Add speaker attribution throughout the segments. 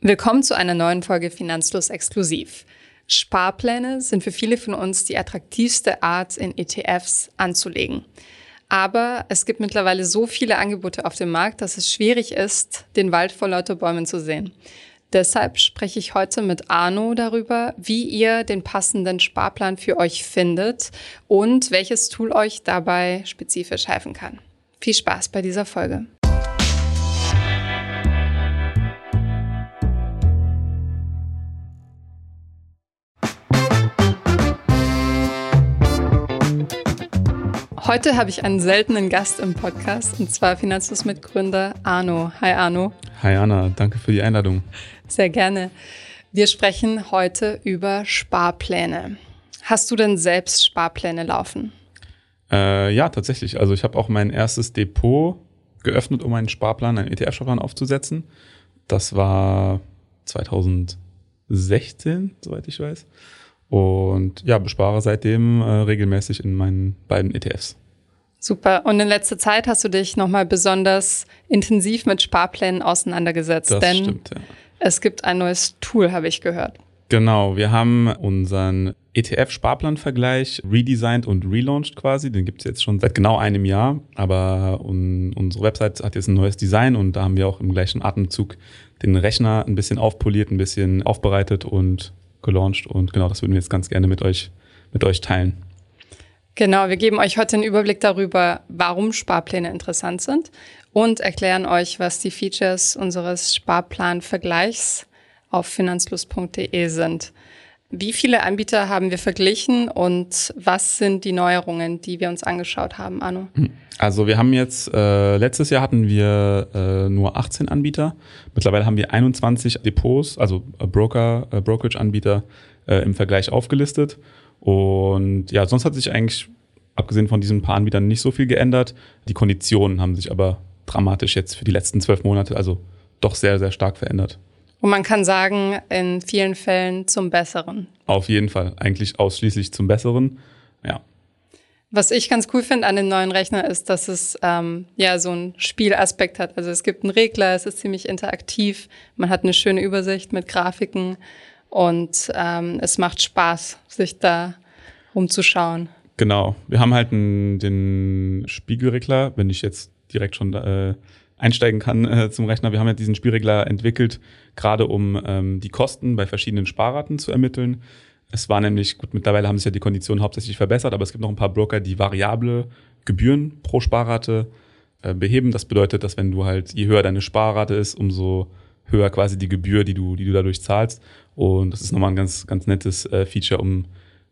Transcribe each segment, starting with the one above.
Speaker 1: Willkommen zu einer neuen Folge Finanzlos Exklusiv. Sparpläne sind für viele von uns die attraktivste Art, in ETFs anzulegen. Aber es gibt mittlerweile so viele Angebote auf dem Markt, dass es schwierig ist, den Wald vor lauter Bäumen zu sehen. Deshalb spreche ich heute mit Arno darüber, wie ihr den passenden Sparplan für euch findet und welches Tool euch dabei spezifisch helfen kann. Viel Spaß bei dieser Folge. Heute habe ich einen seltenen Gast im Podcast und zwar Finanzlos-Mitgründer Arno. Hi Arno.
Speaker 2: Hi Anna, danke für die Einladung.
Speaker 1: Sehr gerne. Wir sprechen heute über Sparpläne. Hast du denn selbst Sparpläne laufen?
Speaker 2: Äh, ja, tatsächlich. Also ich habe auch mein erstes Depot geöffnet, um einen Sparplan, einen ETF-Sparplan aufzusetzen. Das war 2016, soweit ich weiß. Und ja, bespare seitdem äh, regelmäßig in meinen beiden ETFs.
Speaker 1: Super. Und in letzter Zeit hast du dich nochmal besonders intensiv mit Sparplänen auseinandergesetzt.
Speaker 2: Das
Speaker 1: denn
Speaker 2: stimmt, ja.
Speaker 1: Es gibt ein neues Tool, habe ich gehört.
Speaker 2: Genau, wir haben unseren ETF-Sparplan-Vergleich redesigned und relaunched quasi. Den gibt es jetzt schon seit genau einem Jahr, aber un unsere Website hat jetzt ein neues Design und da haben wir auch im gleichen Atemzug den Rechner ein bisschen aufpoliert, ein bisschen aufbereitet und gelauncht und genau das würden wir jetzt ganz gerne mit euch, mit euch teilen.
Speaker 1: Genau, wir geben euch heute einen Überblick darüber, warum Sparpläne interessant sind und erklären euch, was die Features unseres Sparplanvergleichs auf finanzlust.de sind. Wie viele Anbieter haben wir verglichen und was sind die Neuerungen, die wir uns angeschaut haben, Arno?
Speaker 2: Also wir haben jetzt, äh, letztes Jahr hatten wir äh, nur 18 Anbieter. Mittlerweile haben wir 21 Depots, also äh, Broker, äh, Brokerage-Anbieter äh, im Vergleich aufgelistet. Und ja, sonst hat sich eigentlich, abgesehen von diesen paar Anbietern, nicht so viel geändert. Die Konditionen haben sich aber dramatisch jetzt für die letzten zwölf Monate, also doch sehr, sehr stark verändert.
Speaker 1: Und man kann sagen, in vielen Fällen zum Besseren.
Speaker 2: Auf jeden Fall, eigentlich ausschließlich zum Besseren. Ja.
Speaker 1: Was ich ganz cool finde an dem neuen Rechner ist, dass es ähm, ja so einen Spielaspekt hat. Also es gibt einen Regler, es ist ziemlich interaktiv, man hat eine schöne Übersicht mit Grafiken und ähm, es macht Spaß, sich da rumzuschauen.
Speaker 2: Genau. Wir haben halt einen, den Spiegelregler, wenn ich jetzt direkt schon äh, einsteigen kann äh, zum Rechner. Wir haben ja diesen Spielregler entwickelt, gerade um ähm, die Kosten bei verschiedenen Sparraten zu ermitteln. Es war nämlich, gut, mittlerweile haben sich ja die Konditionen hauptsächlich verbessert, aber es gibt noch ein paar Broker, die variable Gebühren pro Sparrate äh, beheben. Das bedeutet, dass wenn du halt, je höher deine Sparrate ist, umso höher quasi die Gebühr, die du, die du dadurch zahlst. Und das ist nochmal ein ganz, ganz nettes äh, Feature, um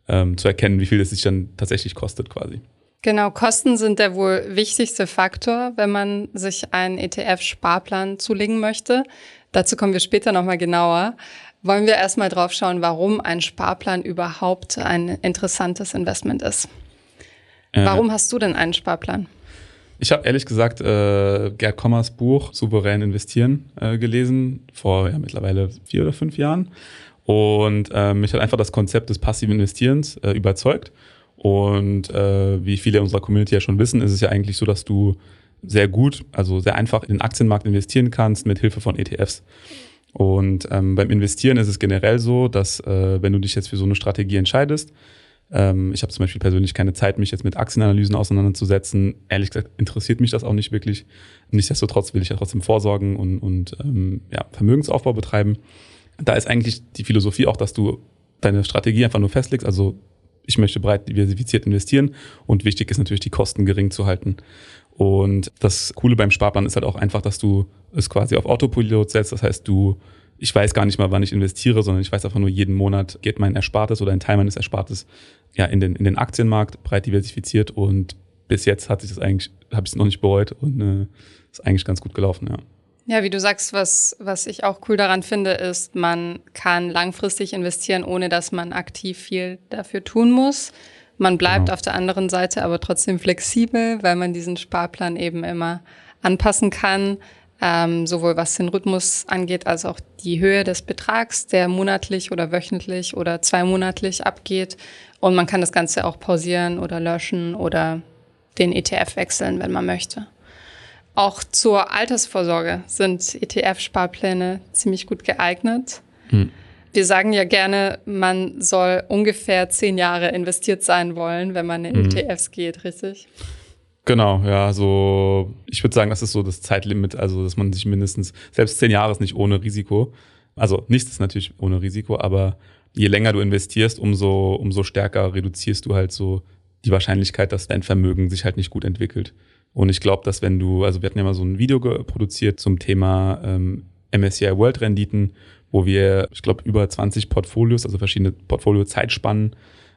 Speaker 2: ähm, zu erkennen, wie viel es sich dann tatsächlich kostet quasi.
Speaker 1: Genau, Kosten sind der wohl wichtigste Faktor, wenn man sich einen ETF-Sparplan zulegen möchte. Dazu kommen wir später nochmal genauer. Wollen wir erstmal drauf schauen, warum ein Sparplan überhaupt ein interessantes Investment ist. Äh, warum hast du denn einen Sparplan?
Speaker 2: Ich habe ehrlich gesagt äh, Gerd Kommers Buch Souverän investieren äh, gelesen, vor ja, mittlerweile vier oder fünf Jahren. Und äh, mich hat einfach das Konzept des passiven Investierens äh, überzeugt. Und äh, wie viele unserer Community ja schon wissen, ist es ja eigentlich so, dass du sehr gut, also sehr einfach in den Aktienmarkt investieren kannst mit Hilfe von ETFs. Und ähm, beim Investieren ist es generell so, dass äh, wenn du dich jetzt für so eine Strategie entscheidest, ähm, ich habe zum Beispiel persönlich keine Zeit, mich jetzt mit Aktienanalysen auseinanderzusetzen. Ehrlich gesagt interessiert mich das auch nicht wirklich. Nichtsdestotrotz will ich ja trotzdem vorsorgen und, und ähm, ja, Vermögensaufbau betreiben. Da ist eigentlich die Philosophie auch, dass du deine Strategie einfach nur festlegst, also ich möchte breit diversifiziert investieren und wichtig ist natürlich, die Kosten gering zu halten. Und das Coole beim Sparplan ist halt auch einfach, dass du es quasi auf Autopilot setzt. Das heißt, du, ich weiß gar nicht mal, wann ich investiere, sondern ich weiß einfach nur, jeden Monat geht mein Erspartes oder ein Teil meines Erspartes ja in den, in den Aktienmarkt breit diversifiziert und bis jetzt hat sich das eigentlich, habe ich es noch nicht bereut und äh, ist eigentlich ganz gut gelaufen, ja.
Speaker 1: Ja, wie du sagst, was, was ich auch cool daran finde, ist, man kann langfristig investieren, ohne dass man aktiv viel dafür tun muss. Man bleibt genau. auf der anderen Seite aber trotzdem flexibel, weil man diesen Sparplan eben immer anpassen kann, ähm, sowohl was den Rhythmus angeht, als auch die Höhe des Betrags, der monatlich oder wöchentlich oder zweimonatlich abgeht. Und man kann das Ganze auch pausieren oder löschen oder den ETF wechseln, wenn man möchte. Auch zur Altersvorsorge sind ETF-Sparpläne ziemlich gut geeignet. Hm. Wir sagen ja gerne, man soll ungefähr zehn Jahre investiert sein wollen, wenn man in hm. ETFs geht, richtig?
Speaker 2: Genau, ja, so ich würde sagen, das ist so das Zeitlimit, also dass man sich mindestens, selbst zehn Jahre ist nicht ohne Risiko. Also nichts ist natürlich ohne Risiko, aber je länger du investierst, umso, umso stärker reduzierst du halt so die Wahrscheinlichkeit, dass dein Vermögen sich halt nicht gut entwickelt. Und ich glaube, dass wenn du, also wir hatten ja mal so ein Video produziert zum Thema ähm, MSCI World Renditen, wo wir, ich glaube, über 20 Portfolios, also verschiedene Portfolio-Zeitspannen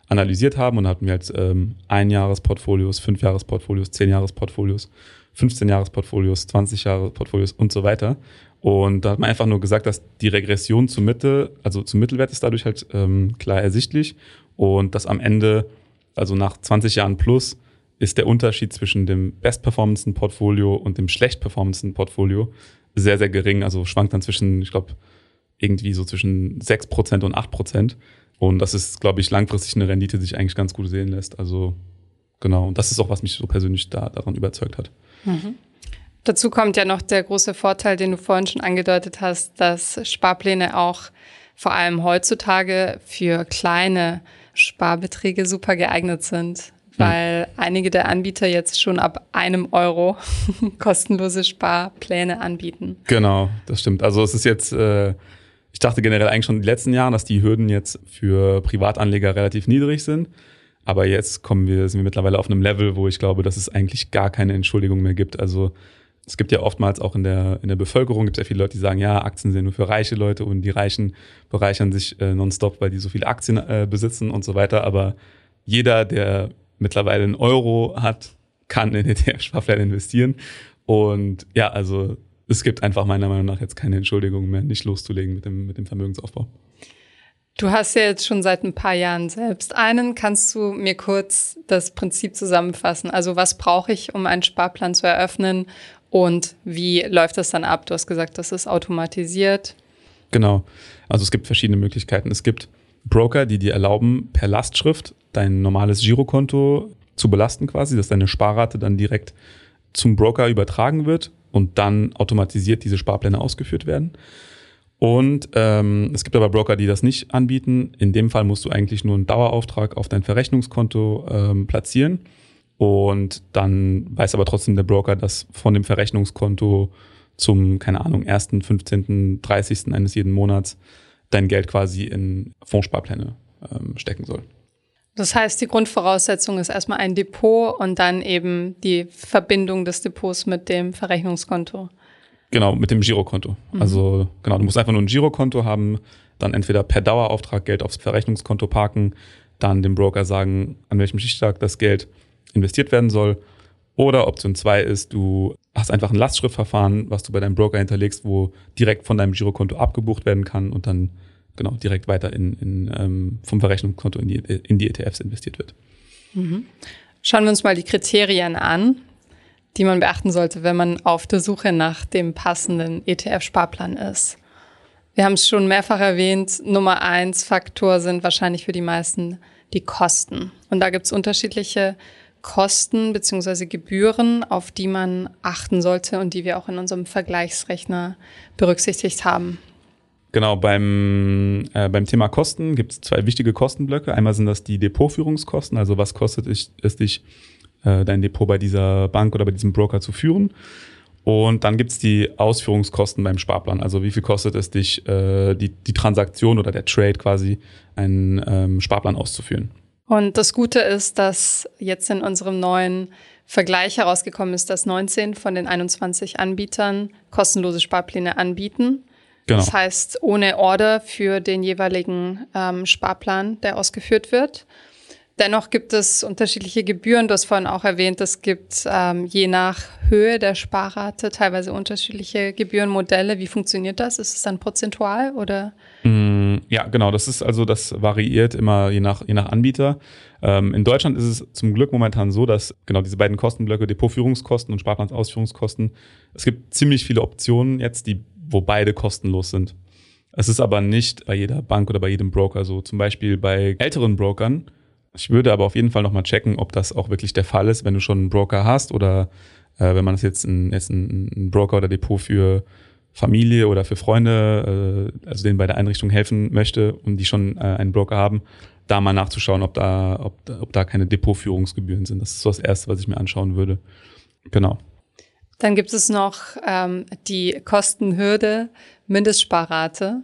Speaker 2: analysiert haben und hatten wir halt ähm, Einjahresportfolios, Fünfjahresportfolios, Zehnjahresportfolios, 15-Jahres-Portfolios, 20-Jahre-Portfolios und so weiter. Und da hat man einfach nur gesagt, dass die Regression zur Mitte, also zum Mittelwert ist dadurch halt ähm, klar ersichtlich und dass am Ende, also nach 20 Jahren plus, ist der Unterschied zwischen dem bestperformendsten Portfolio und dem schlecht performendsten Portfolio sehr, sehr gering. Also schwankt dann zwischen, ich glaube, irgendwie so zwischen 6% und 8%. Und das ist, glaube ich, langfristig eine Rendite, die sich eigentlich ganz gut sehen lässt. Also genau. Und das ist auch, was mich so persönlich da, daran überzeugt hat.
Speaker 1: Mhm. Dazu kommt ja noch der große Vorteil, den du vorhin schon angedeutet hast, dass Sparpläne auch vor allem heutzutage für kleine Sparbeträge super geeignet sind, weil mhm. einige der Anbieter jetzt schon ab einem Euro kostenlose Sparpläne anbieten.
Speaker 2: Genau, das stimmt. Also es ist jetzt äh, ich dachte generell eigentlich schon in den letzten Jahren, dass die Hürden jetzt für Privatanleger relativ niedrig sind. Aber jetzt kommen wir, sind wir mittlerweile auf einem Level, wo ich glaube, dass es eigentlich gar keine Entschuldigung mehr gibt. Also es gibt ja oftmals auch in der, in der Bevölkerung, gibt es ja viele Leute, die sagen, ja, Aktien sind nur für reiche Leute und die Reichen bereichern sich äh, nonstop, weil die so viele Aktien äh, besitzen und so weiter. Aber jeder, der mittlerweile einen Euro hat, kann in ETF-Sparplan investieren. Und ja, also es gibt einfach meiner Meinung nach jetzt keine Entschuldigung mehr, nicht loszulegen mit dem, mit dem Vermögensaufbau.
Speaker 1: Du hast ja jetzt schon seit ein paar Jahren selbst einen. Kannst du mir kurz das Prinzip zusammenfassen? Also was brauche ich, um einen Sparplan zu eröffnen und wie läuft das dann ab? Du hast gesagt, das ist automatisiert.
Speaker 2: Genau. Also es gibt verschiedene Möglichkeiten. Es gibt Broker, die dir erlauben, per Lastschrift dein normales Girokonto zu belasten quasi, dass deine Sparrate dann direkt zum Broker übertragen wird und dann automatisiert diese Sparpläne ausgeführt werden. Und ähm, es gibt aber Broker, die das nicht anbieten. In dem Fall musst du eigentlich nur einen Dauerauftrag auf dein Verrechnungskonto ähm, platzieren. Und dann weiß aber trotzdem der Broker, dass von dem Verrechnungskonto zum, keine Ahnung, 1., 15., 30. eines jeden Monats dein Geld quasi in Fondssparpläne ähm, stecken soll.
Speaker 1: Das heißt, die Grundvoraussetzung ist erstmal ein Depot und dann eben die Verbindung des Depots mit dem Verrechnungskonto.
Speaker 2: Genau, mit dem Girokonto. Mhm. Also genau, du musst einfach nur ein Girokonto haben, dann entweder per Dauerauftrag Geld aufs Verrechnungskonto parken, dann dem Broker sagen, an welchem Stichtag das Geld investiert werden soll. Oder Option 2 ist, du hast einfach ein Lastschriftverfahren, was du bei deinem Broker hinterlegst, wo direkt von deinem Girokonto abgebucht werden kann und dann genau direkt weiter in, in ähm, vom Verrechnungskonto in die, in die ETFs investiert wird.
Speaker 1: Mhm. Schauen wir uns mal die Kriterien an, die man beachten sollte, wenn man auf der Suche nach dem passenden ETF-Sparplan ist. Wir haben es schon mehrfach erwähnt, Nummer eins Faktor sind wahrscheinlich für die meisten die Kosten. Und da gibt es unterschiedliche Kosten beziehungsweise Gebühren, auf die man achten sollte und die wir auch in unserem Vergleichsrechner berücksichtigt haben.
Speaker 2: Genau, beim, äh, beim Thema Kosten gibt es zwei wichtige Kostenblöcke. Einmal sind das die Depotführungskosten, also was kostet es dich, äh, dein Depot bei dieser Bank oder bei diesem Broker zu führen. Und dann gibt es die Ausführungskosten beim Sparplan. Also wie viel kostet es dich, äh, die, die Transaktion oder der Trade quasi, einen ähm, Sparplan auszuführen.
Speaker 1: Und das Gute ist, dass jetzt in unserem neuen Vergleich herausgekommen ist, dass 19 von den 21 Anbietern kostenlose Sparpläne anbieten. Genau. Das heißt, ohne Order für den jeweiligen ähm, Sparplan, der ausgeführt wird. Dennoch gibt es unterschiedliche Gebühren. Du hast vorhin auch erwähnt, es gibt ähm, je nach Höhe der Sparrate teilweise unterschiedliche Gebührenmodelle. Wie funktioniert das? Ist es dann prozentual oder?
Speaker 2: Mm, ja, genau. Das ist also, das variiert immer je nach, je nach Anbieter. Ähm, in Deutschland ist es zum Glück momentan so, dass genau diese beiden Kostenblöcke, Depotführungskosten und Sparplansausführungskosten, es gibt ziemlich viele Optionen jetzt, die wo beide kostenlos sind. Es ist aber nicht bei jeder Bank oder bei jedem Broker so. Zum Beispiel bei älteren Brokern. Ich würde aber auf jeden Fall nochmal checken, ob das auch wirklich der Fall ist, wenn du schon einen Broker hast oder Äh, wenn man das jetzt ein, jetzt ein, Broker oder Depot für Familie oder für Freunde, äh, also denen bei der Einrichtung helfen möchte und die schon äh, einen Broker haben, da mal nachzuschauen, ob da, ob, ob da keine Depotführungsgebühren sind. Das ist so das Erste, was ich mir anschauen würde. Genau.
Speaker 1: Dann gibt es noch ähm, die Kostenhürde, Mindestsparrate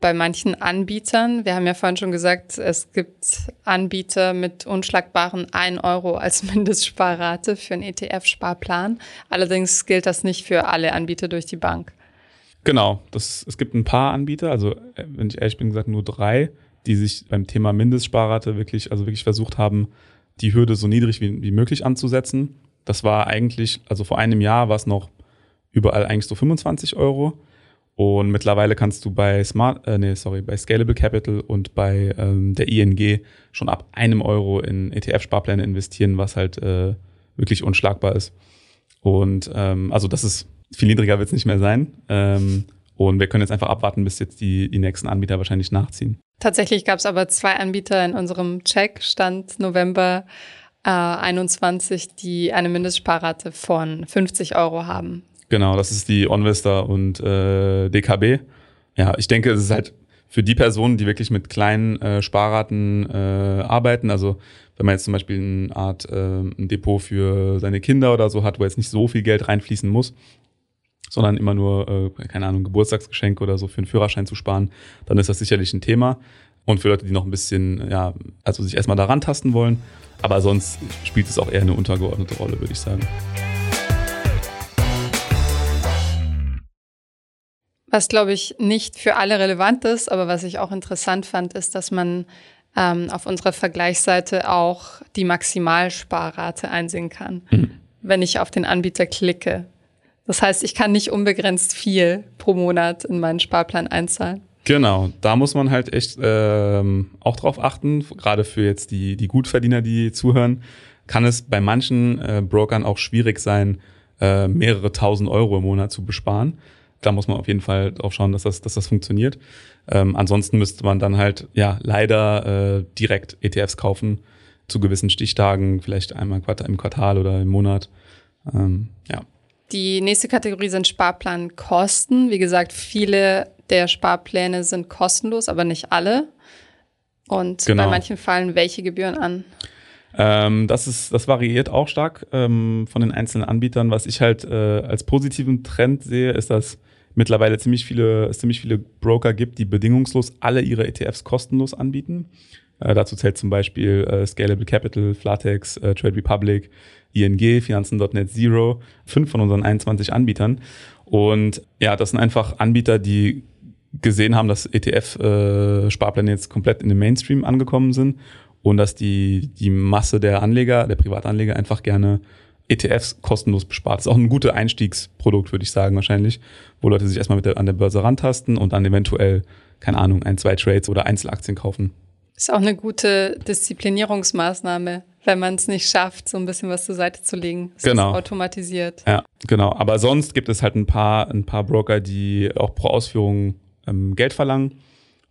Speaker 1: bei manchen Anbietern. Wir haben ja vorhin schon gesagt, es gibt Anbieter mit unschlagbaren 1 Euro als Mindestsparrate für einen ETF-Sparplan. Allerdings gilt das nicht für alle Anbieter durch die Bank.
Speaker 2: Genau, das, es gibt ein paar Anbieter, also äh, wenn ich ehrlich bin, gesagt nur drei, die sich beim Thema Mindestsparrate wirklich, also wirklich versucht haben, die Hürde so niedrig wie, wie möglich anzusetzen. Das war eigentlich, also vor einem Jahr war es noch überall eigentlich so 25 Euro. Und mittlerweile kannst du bei Smart, äh, nee, sorry, bei Scalable Capital und bei ähm, der ING schon ab einem Euro in ETF-Sparpläne investieren, was halt äh, wirklich unschlagbar ist. Und ähm, also das ist viel niedriger wird es nicht mehr sein. Ähm, und wir können jetzt einfach abwarten, bis jetzt die, die nächsten Anbieter wahrscheinlich nachziehen.
Speaker 1: Tatsächlich gab es aber zwei Anbieter in unserem Check, Stand November äh, 21, die eine Mindestsparrate von 50 Euro haben.
Speaker 2: Genau, das ist die OnVista und äh, DKB. Ja, ich denke, es ist halt für die Personen, die wirklich mit kleinen äh, Sparraten äh, arbeiten, also wenn man jetzt zum Beispiel eine Art äh, ein Depot für seine Kinder oder so hat, wo jetzt nicht so viel Geld reinfließen muss, sondern immer nur, äh, keine Ahnung, Geburtstagsgeschenke oder so für einen Führerschein zu sparen, dann ist das sicherlich ein Thema. Und für Leute, die noch ein bisschen, ja, also sich erstmal daran tasten wollen. Aber sonst spielt es auch eher eine untergeordnete Rolle, würde ich sagen.
Speaker 1: Was, glaube ich, nicht für alle relevant ist, aber was ich auch interessant fand, ist, dass man ähm, auf unserer Vergleichsseite auch die Maximalsparrate einsehen kann, mhm. wenn ich auf den Anbieter klicke. Das heißt, ich kann nicht unbegrenzt viel pro Monat in meinen Sparplan einzahlen.
Speaker 2: Genau, da muss man halt echt ähm, auch drauf achten, gerade für jetzt die, die Gutverdiener, die zuhören, kann es bei manchen äh, Brokern auch schwierig sein, äh, mehrere tausend Euro im Monat zu besparen. Da muss man auf jeden Fall drauf schauen, dass das, dass das funktioniert. Ähm, ansonsten müsste man dann halt ja leider äh, direkt ETFs kaufen zu gewissen Stichtagen, vielleicht einmal im Quartal oder im Monat. Ähm, ja.
Speaker 1: Die nächste Kategorie sind Sparplankosten. Wie gesagt, viele der Sparpläne sind kostenlos, aber nicht alle. Und genau. bei manchen fallen welche Gebühren an?
Speaker 2: Ähm, das, ist, das variiert auch stark ähm, von den einzelnen Anbietern. Was ich halt äh, als positiven Trend sehe, ist, dass mittlerweile ziemlich viele, es ziemlich viele Broker gibt, die bedingungslos alle ihre ETFs kostenlos anbieten. Äh, dazu zählt zum Beispiel äh, Scalable Capital, Flatex, äh, Trade Republic, ING, Finanzen.net Zero, fünf von unseren 21 Anbietern. Und ja, das sind einfach Anbieter, die gesehen haben, dass ETF-Sparpläne jetzt komplett in den Mainstream angekommen sind und dass die, die Masse der Anleger, der Privatanleger einfach gerne ETFs kostenlos bespart. Das ist auch ein gutes Einstiegsprodukt, würde ich sagen, wahrscheinlich, wo Leute sich erstmal mit der, an der Börse rantasten und dann eventuell, keine Ahnung, ein, zwei Trades oder Einzelaktien kaufen.
Speaker 1: Ist auch eine gute Disziplinierungsmaßnahme, wenn man es nicht schafft, so ein bisschen was zur Seite zu legen.
Speaker 2: Es genau.
Speaker 1: Ist automatisiert.
Speaker 2: Ja, genau. Aber sonst gibt es halt ein paar, ein paar Broker, die auch pro Ausführung ähm, Geld verlangen.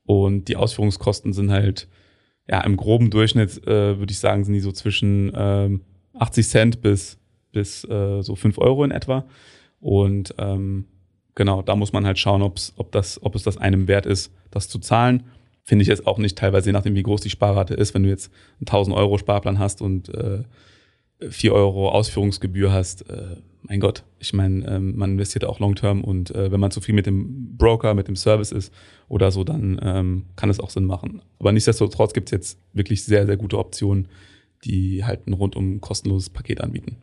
Speaker 2: Und die Ausführungskosten sind halt, ja, im groben Durchschnitt, äh, würde ich sagen, sind die so zwischen ähm, 80 Cent bis, bis äh, so 5 Euro in etwa. Und ähm, genau, da muss man halt schauen, ob's, ob, das, ob es das einem wert ist, das zu zahlen finde ich jetzt auch nicht teilweise, je nachdem, wie groß die Sparrate ist, wenn du jetzt einen 1000 Euro Sparplan hast und äh, 4 Euro Ausführungsgebühr hast, äh, mein Gott, ich meine, ähm, man investiert auch long-term und äh, wenn man zufrieden mit dem Broker, mit dem Service ist oder so, dann ähm, kann es auch Sinn machen. Aber nichtsdestotrotz gibt es jetzt wirklich sehr, sehr gute Optionen, die halt ein rundum kostenloses Paket anbieten.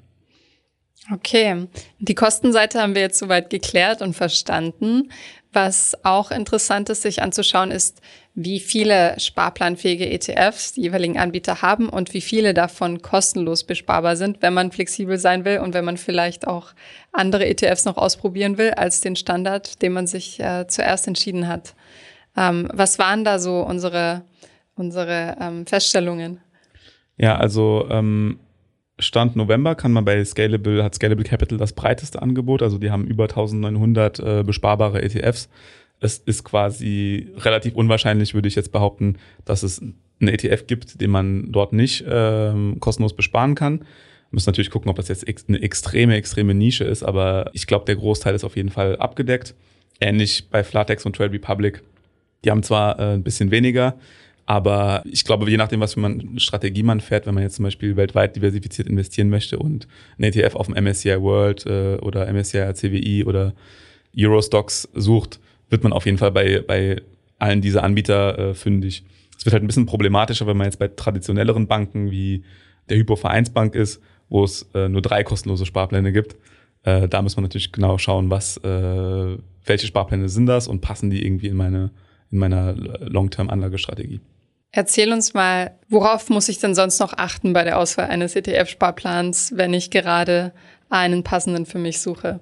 Speaker 1: Okay, die Kostenseite haben wir jetzt soweit geklärt und verstanden. Was auch interessant ist, sich anzuschauen, ist, wie viele sparplanfähige ETFs die jeweiligen Anbieter haben und wie viele davon kostenlos besparbar sind, wenn man flexibel sein will und wenn man vielleicht auch andere ETFs noch ausprobieren will als den Standard, den man sich äh, zuerst entschieden hat. Ähm, was waren da so unsere, unsere ähm, Feststellungen?
Speaker 2: Ja, also ähm, Stand November kann man bei Scalable, hat Scalable Capital das breiteste Angebot, also die haben über 1900 äh, besparbare ETFs es ist quasi relativ unwahrscheinlich, würde ich jetzt behaupten, dass es einen ETF gibt, den man dort nicht ähm, kostenlos besparen kann. müssen natürlich gucken, ob das jetzt eine extreme, extreme Nische ist, aber ich glaube, der Großteil ist auf jeden Fall abgedeckt. Ähnlich bei Flatex und Trade Republic. Die haben zwar äh, ein bisschen weniger, aber ich glaube, je nachdem, was für eine Strategie man fährt, wenn man jetzt zum Beispiel weltweit diversifiziert investieren möchte und ein ETF auf dem MSCI World äh, oder MSCI CWI oder Eurostocks sucht, wird man auf jeden Fall bei, bei allen dieser Anbieter äh, fündig. Es wird halt ein bisschen problematischer, wenn man jetzt bei traditionelleren Banken wie der Hypo-Vereinsbank ist, wo es äh, nur drei kostenlose Sparpläne gibt. Da muss man natürlich genau schauen, was, äh, welche Sparpläne sind das und passen die irgendwie in meine, in meiner Long-Term-Anlagestrategie.
Speaker 1: Erzähl uns mal, worauf muss ich denn sonst noch achten bei der Auswahl eines ETF-Sparplans, wenn ich gerade einen passenden für mich suche?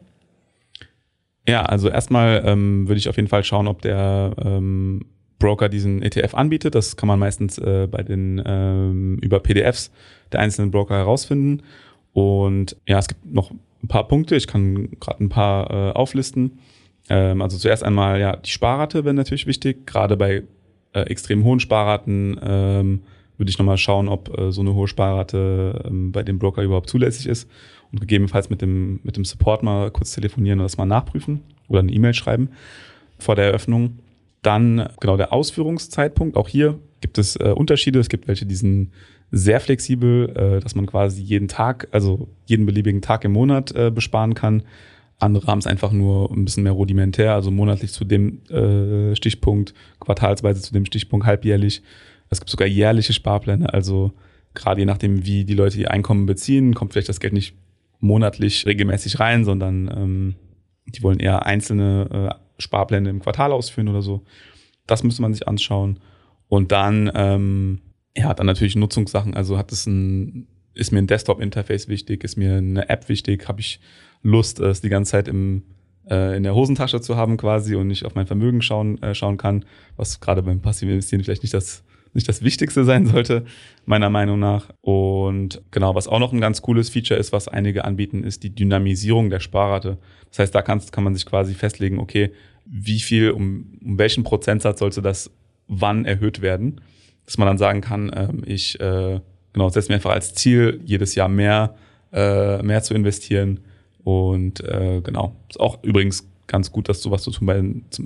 Speaker 2: Ja, also erstmal ähm, würde ich auf jeden Fall schauen, ob der ähm, Broker diesen ETF anbietet. Das kann man meistens äh, bei den ähm, über PDFs der einzelnen Broker herausfinden. Und ja, es gibt noch ein paar Punkte. Ich kann gerade ein paar äh, auflisten. Ähm, also zuerst einmal ja die Sparrate wäre natürlich wichtig. Gerade bei äh, extrem hohen Sparraten ähm, würde ich nochmal schauen, ob äh, so eine hohe Sparrate ähm, bei dem Broker überhaupt zulässig ist und gegebenenfalls mit dem, mit dem Support mal kurz telefonieren und das mal nachprüfen oder eine E-Mail schreiben vor der Eröffnung. Dann genau der Ausführungszeitpunkt. Auch hier gibt es äh, Unterschiede. Es gibt welche, die sind sehr flexibel, äh, dass man quasi jeden Tag, also jeden beliebigen Tag im Monat äh, besparen kann. Andere haben es einfach nur ein bisschen mehr rudimentär, also monatlich zu dem äh, Stichpunkt, quartalsweise zu dem Stichpunkt, halbjährlich. Es gibt sogar jährliche Sparpläne, also gerade je nachdem, wie die Leute ihr Einkommen beziehen, kommt vielleicht das Geld nicht monatlich regelmäßig rein, sondern ähm, die wollen eher einzelne äh, Sparpläne im Quartal ausführen oder so. Das müsste man sich anschauen. Und dann, ähm, ja, dann natürlich Nutzungssachen. Also hat es ein, ist mir ein Desktop-Interface wichtig, ist mir eine App wichtig, habe ich Lust, es die ganze Zeit im, äh, in der Hosentasche zu haben quasi und nicht auf mein Vermögen schauen, äh, schauen kann, was gerade beim passiven Investieren vielleicht nicht das nicht das Wichtigste sein sollte, meiner Meinung nach. Und genau, was auch noch ein ganz cooles Feature ist, was einige anbieten, ist die Dynamisierung der Sparrate. Das heißt, da kann, kann man sich quasi festlegen, okay, wie viel, um, um welchen Prozentsatz sollte das wann erhöht werden, dass man dann sagen kann, ähm, ich äh, genau setze mir einfach als Ziel, jedes Jahr mehr, äh, mehr zu investieren und äh, genau, ist auch übrigens ganz gut, das sowas zu tun bei,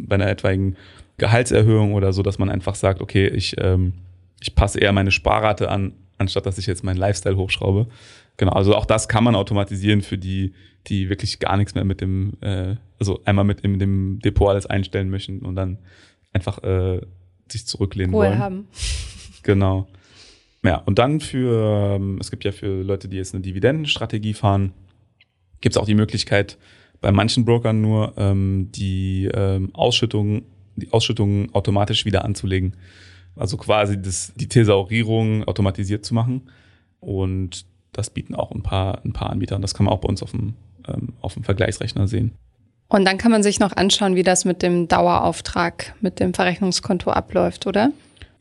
Speaker 2: bei einer etwaigen Gehaltserhöhung oder so, dass man einfach sagt, okay, ich, ähm, ich passe eher meine Sparrate an, anstatt dass ich jetzt meinen Lifestyle hochschraube. Genau, also auch das kann man automatisieren für die, die wirklich gar nichts mehr mit dem, äh, also einmal mit dem, dem Depot alles einstellen möchten und dann einfach äh, sich zurücklehnen
Speaker 1: Ruhe
Speaker 2: wollen.
Speaker 1: haben.
Speaker 2: Genau. Ja, und dann für, ähm, es gibt ja für Leute, die jetzt eine Dividendenstrategie fahren, gibt es auch die Möglichkeit, bei manchen Brokern nur ähm, die ähm, Ausschüttung, die Ausschüttungen automatisch wieder anzulegen. Also quasi das, die Thesaurierung automatisiert zu machen. Und das bieten auch ein paar, ein paar Anbieter. Und das kann man auch bei uns auf dem, ähm, auf dem Vergleichsrechner sehen.
Speaker 1: Und dann kann man sich noch anschauen, wie das mit dem Dauerauftrag, mit dem Verrechnungskonto abläuft, oder?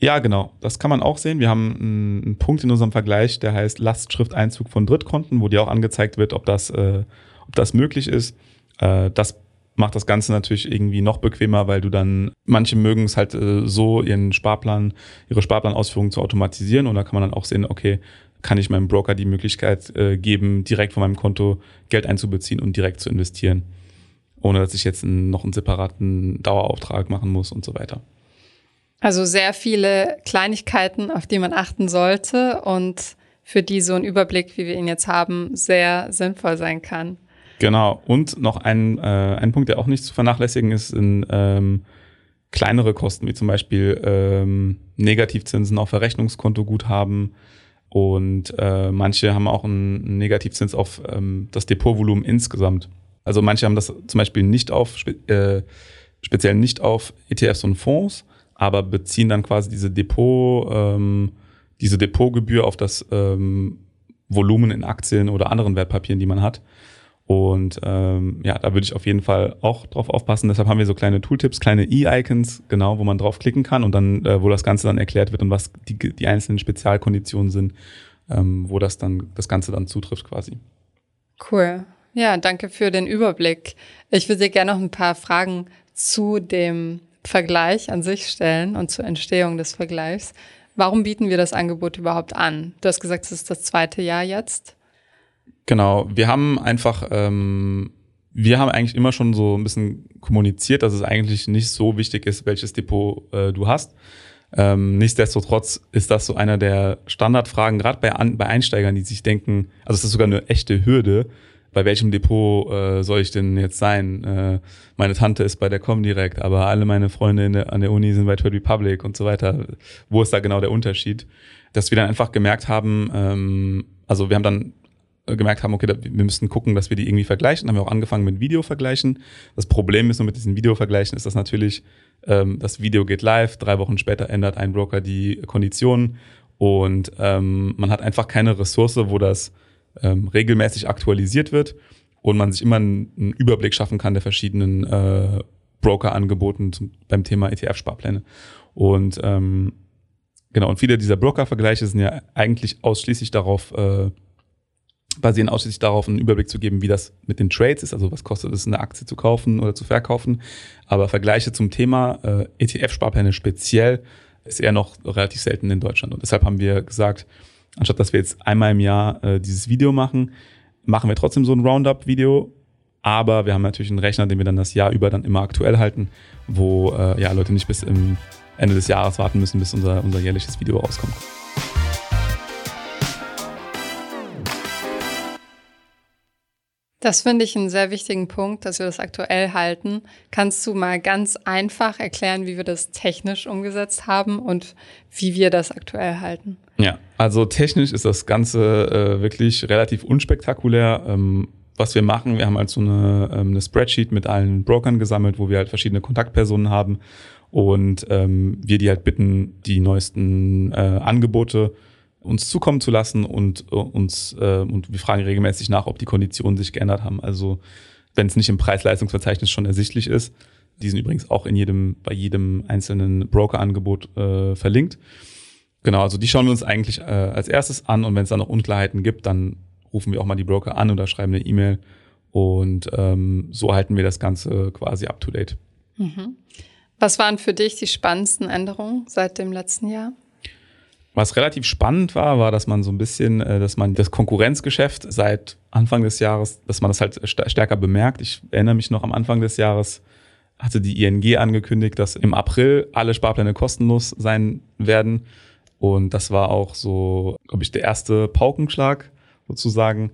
Speaker 2: Ja, genau. Das kann man auch sehen. Wir haben einen Punkt in unserem Vergleich, der heißt Lastschrifteinzug von Drittkonten, wo dir auch angezeigt wird, ob das, äh, ob das möglich ist. Äh, das macht das Ganze natürlich irgendwie noch bequemer, weil du dann, manche mögen es halt äh, so, ihren Sparplan, ihre Sparplanausführung zu automatisieren und da kann man dann auch sehen, okay, kann ich meinem Broker die Möglichkeit äh, geben, direkt von meinem Konto Geld einzubeziehen und direkt zu investieren, ohne dass ich jetzt einen, noch einen separaten Dauerauftrag machen muss und so weiter.
Speaker 1: Also sehr viele Kleinigkeiten, auf die man achten sollte und für die so ein Überblick, wie wir ihn jetzt haben, sehr sinnvoll sein kann.
Speaker 2: Genau. Und noch ein, äh, ein Punkt, der auch nicht zu vernachlässigen ist, sind ähm, kleinere Kosten, wie zum Beispiel ähm, Negativzinsen auf Verrechnungskontoguthaben. Und äh, manche haben auch einen Negativzins auf ähm, das Depotvolumen insgesamt. Also manche haben das zum Beispiel nicht auf, spe äh, speziell nicht auf ETFs und Fonds, aber beziehen dann quasi diese Depot, ähm, diese Depotgebühr auf das ähm, Volumen in Aktien oder anderen Wertpapieren, die man hat. Und ähm, ja, da würde ich auf jeden Fall auch drauf aufpassen. Deshalb haben wir so kleine Tooltips, kleine E-Icons, genau, wo man draufklicken kann und dann, äh, wo das Ganze dann erklärt wird und was die, die einzelnen Spezialkonditionen sind, ähm, wo das dann das Ganze dann zutrifft quasi.
Speaker 1: Cool. Ja, danke für den Überblick. Ich würde dir gerne noch ein paar Fragen zu dem Vergleich an sich stellen und zur Entstehung des Vergleichs. Warum bieten wir das Angebot überhaupt an? Du hast gesagt, es ist das zweite Jahr jetzt.
Speaker 2: Genau, wir haben einfach, ähm, wir haben eigentlich immer schon so ein bisschen kommuniziert, dass es eigentlich nicht so wichtig ist, welches Depot äh, du hast. Ähm, nichtsdestotrotz ist das so einer der Standardfragen, gerade bei, bei Einsteigern, die sich denken, also es ist sogar eine echte Hürde, bei welchem Depot äh, soll ich denn jetzt sein? Äh, meine Tante ist bei der Comdirect, aber alle meine Freunde der, an der Uni sind bei Trade Republic und so weiter. Wo ist da genau der Unterschied? Dass wir dann einfach gemerkt haben, ähm, also wir haben dann gemerkt haben, okay, wir müssen gucken, dass wir die irgendwie vergleichen. Dann haben wir auch angefangen mit Video-Vergleichen. Das Problem ist nur mit diesen Video-Vergleichen ist das natürlich, ähm, das Video geht live, drei Wochen später ändert ein Broker die Konditionen und ähm, man hat einfach keine Ressource, wo das ähm, regelmäßig aktualisiert wird und man sich immer einen, einen Überblick schaffen kann der verschiedenen äh, Broker-Angeboten beim Thema ETF-Sparpläne. Und ähm, genau, und viele dieser Broker-Vergleiche sind ja eigentlich ausschließlich darauf äh, basieren ausschließlich darauf, einen Überblick zu geben, wie das mit den Trades ist, also was kostet es, eine Aktie zu kaufen oder zu verkaufen. Aber Vergleiche zum Thema äh, ETF-Sparpläne speziell ist eher noch relativ selten in Deutschland. Und deshalb haben wir gesagt, anstatt dass wir jetzt einmal im Jahr äh, dieses Video machen, machen wir trotzdem so ein Roundup-Video. Aber wir haben natürlich einen Rechner, den wir dann das Jahr über dann immer aktuell halten, wo äh, ja Leute nicht bis im Ende des Jahres warten müssen, bis unser, unser jährliches Video rauskommt.
Speaker 1: Das finde ich einen sehr wichtigen Punkt, dass wir das aktuell halten. Kannst du mal ganz einfach erklären, wie wir das technisch umgesetzt haben und wie wir das aktuell halten?
Speaker 2: Ja, also technisch ist das Ganze äh, wirklich relativ unspektakulär. Ähm, was wir machen, wir haben halt so eine, ähm, eine Spreadsheet mit allen Brokern gesammelt, wo wir halt verschiedene Kontaktpersonen haben und ähm, wir die halt bitten, die neuesten äh, Angebote uns zukommen zu lassen und uh, uns äh, und wir fragen regelmäßig nach, ob die Konditionen sich geändert haben. Also wenn es nicht im Preis-Leistungsverzeichnis schon ersichtlich ist, die sind übrigens auch in jedem bei jedem einzelnen Broker-Angebot äh, verlinkt. Genau, also die schauen wir uns eigentlich äh, als erstes an und wenn es da noch Unklarheiten gibt, dann rufen wir auch mal die Broker an oder schreiben eine E-Mail und ähm, so halten wir das Ganze quasi up to date.
Speaker 1: Mhm. Was waren für dich die spannendsten Änderungen seit dem letzten Jahr?
Speaker 2: Was relativ spannend war, war, dass man so ein bisschen, äh, dass man das Konkurrenzgeschäft seit Anfang des Jahres, dass man das halt stärker bemerkt. Ich erinnere mich noch am Anfang des Jahres hatte die ING angekündigt, dass im April alle Sparpläne kostenlos sein werden. Und das war auch so, glaube ich, der erste Paukenschlag sozusagen.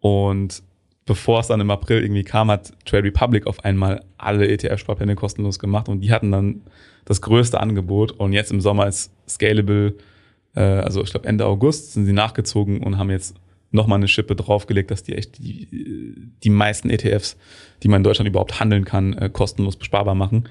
Speaker 2: Und bevor es dann im April irgendwie kam, hat Trade Republic auf einmal alle ETF-Sparpläne kostenlos gemacht und die hatten dann das größte Angebot. Und jetzt im Sommer ist Scalable äh, also ich glaube Ende August sind sie nachgezogen und haben jetzt nochmal eine Schippe draufgelegt, dass die echt die, die meisten ETFs, die man in Deutschland überhaupt handeln kann, äh, kostenlos besparbar machen.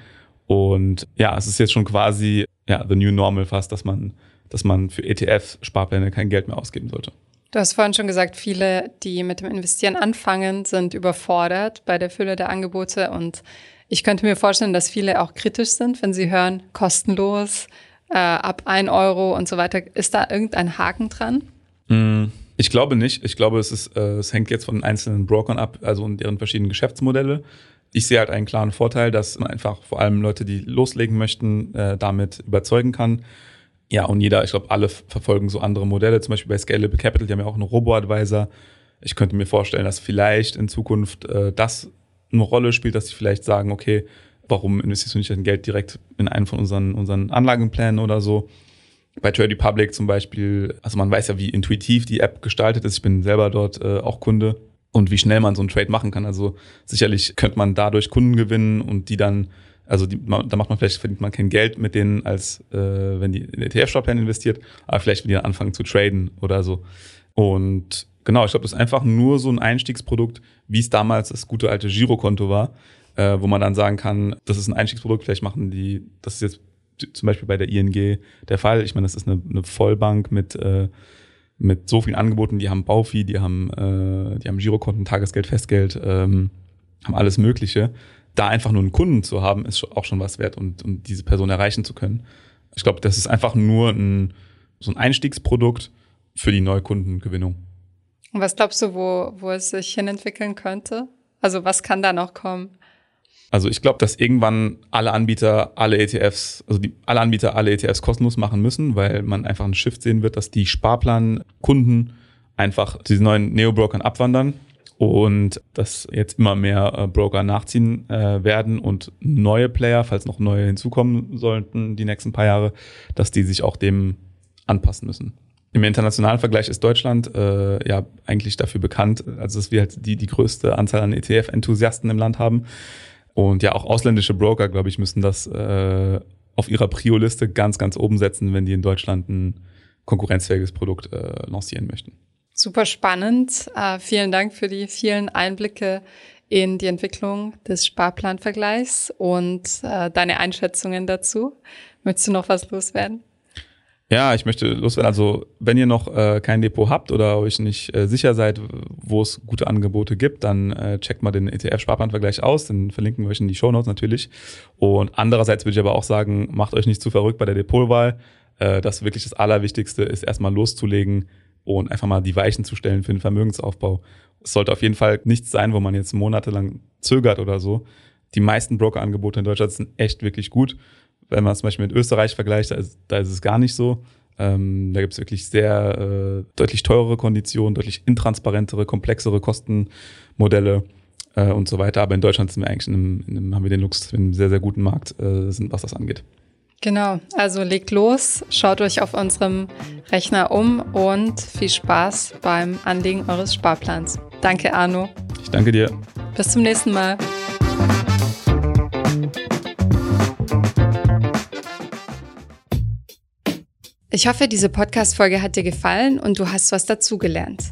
Speaker 2: Und ja, es ist jetzt schon quasi ja, the new normal fast, dass man, dass man für ETF-Sparpläne kein Geld mehr ausgeben sollte.
Speaker 1: Du hast vorhin schon gesagt, viele, die mit dem Investieren anfangen, sind überfordert bei der Fülle der Angebote. Und ich könnte mir vorstellen, dass viele auch kritisch sind, wenn sie hören, kostenlos, äh, ab ein Euro und so weiter. Ist da irgendein Haken dran?
Speaker 2: Mm, ich glaube nicht. Ich glaube, es, ist, äh, es hängt jetzt von den einzelnen Brokern ab, also und deren verschiedenen Geschäftsmodelle. Ich sehe halt einen klaren Vorteil, dass man einfach vor allem Leute, die loslegen möchten, äh, damit überzeugen kann. Ja, und jeder, ich glaube, alle verfolgen so andere Modelle. Zum Beispiel bei Scalable Capital, die haben ja auch einen Robo-Advisor. Ich könnte mir vorstellen, dass vielleicht in Zukunft äh, das eine Rolle spielt, dass sie vielleicht sagen, okay, warum investierst du nicht dein Geld direkt in einen von unseren, unseren Anlagenplänen oder so? Bei Trade Republic zum Beispiel, also man weiß ja, wie intuitiv die App gestaltet ist. Ich bin selber dort äh, auch Kunde und wie schnell man so einen Trade machen kann. Also sicherlich könnte man dadurch Kunden gewinnen und die dann, also die, da macht man vielleicht, verdient man kein Geld mit denen, als äh, wenn die in ETF-Sparplan investiert, aber vielleicht, wenn die dann anfangen zu traden oder so. Und genau, ich glaube, das ist einfach nur so ein Einstiegsprodukt, wie es damals das gute alte Girokonto war äh, wo man dann sagen kann, das ist ein Einstiegsprodukt, vielleicht machen die, das ist jetzt zum Beispiel bei der ING der Fall. Ich meine, das ist eine, eine Vollbank mit, äh, mit so vielen Angeboten, die haben Baufi, die haben, äh, die haben Girokonten, Tagesgeld, Festgeld, ähm, haben alles Mögliche. Da einfach nur einen Kunden zu haben, ist auch schon was wert und, und diese Person erreichen zu können. Ich glaube, das ist einfach nur ein, so ein Einstiegsprodukt für die Neukundengewinnung.
Speaker 1: Und was glaubst du, wo, wo es sich hinentwickeln könnte? Also was kann da noch kommen?
Speaker 2: Also ich glaube, dass irgendwann alle Anbieter alle ETFs, also die, alle Anbieter alle ETFs kostenlos machen müssen, weil man einfach einen Shift sehen wird, dass die Sparplankunden einfach diese neuen Neo-Brokern abwandern und dass jetzt immer mehr äh, Broker nachziehen äh, werden und neue Player, falls noch neue hinzukommen sollten die nächsten paar Jahre, dass die sich auch dem anpassen müssen. Im internationalen Vergleich ist Deutschland äh, ja eigentlich dafür bekannt, also dass wir halt die, die größte Anzahl an ETF-Enthusiasten im Land haben. Und ja, auch ausländische Broker, glaube ich, müssen das äh, auf ihrer Prio-Liste ganz, ganz oben setzen, wenn die in Deutschland ein konkurrenzfähiges Produkt äh, lancieren möchten.
Speaker 1: Super spannend. Uh, vielen Dank für die vielen Einblicke in die Entwicklung des Sparplanvergleichs und uh, deine Einschätzungen dazu. Möchtest du noch was loswerden?
Speaker 2: Ja, ich möchte loswerden. Also, wenn ihr noch äh, kein Depot habt oder euch nicht äh, sicher seid, wo es gute Angebote gibt, dann äh, checkt mal den ETF-Sparplanvergleich aus. Den verlinken wir euch in die Show Notes natürlich. Und andererseits würde ich aber auch sagen, macht euch nicht zu verrückt bei der Depotwahl. Äh, das wirklich das Allerwichtigste ist, erstmal loszulegen und einfach mal die Weichen zu stellen für den Vermögensaufbau. Es sollte auf jeden Fall nichts sein, wo man jetzt monatelang zögert oder so. Die meisten Brokerangebote in Deutschland sind echt wirklich gut wenn man es zum Beispiel mit Österreich vergleicht, da ist, da ist es gar nicht so. Ähm, da gibt es wirklich sehr äh, deutlich teurere Konditionen, deutlich intransparentere, komplexere Kostenmodelle äh, und so weiter. Aber in Deutschland sind wir eigentlich in einem, in einem, haben wir den wir in einem sehr, sehr guten Markt äh, sind, was das angeht.
Speaker 1: Genau, also legt los, schaut euch auf unserem Rechner um und viel Spaß beim Anlegen eures Sparplans. Danke, Arno.
Speaker 2: Ich danke dir.
Speaker 1: Bis zum nächsten Mal. Ich hoffe, diese Podcast-Folge hat dir gefallen und du hast was dazugelernt.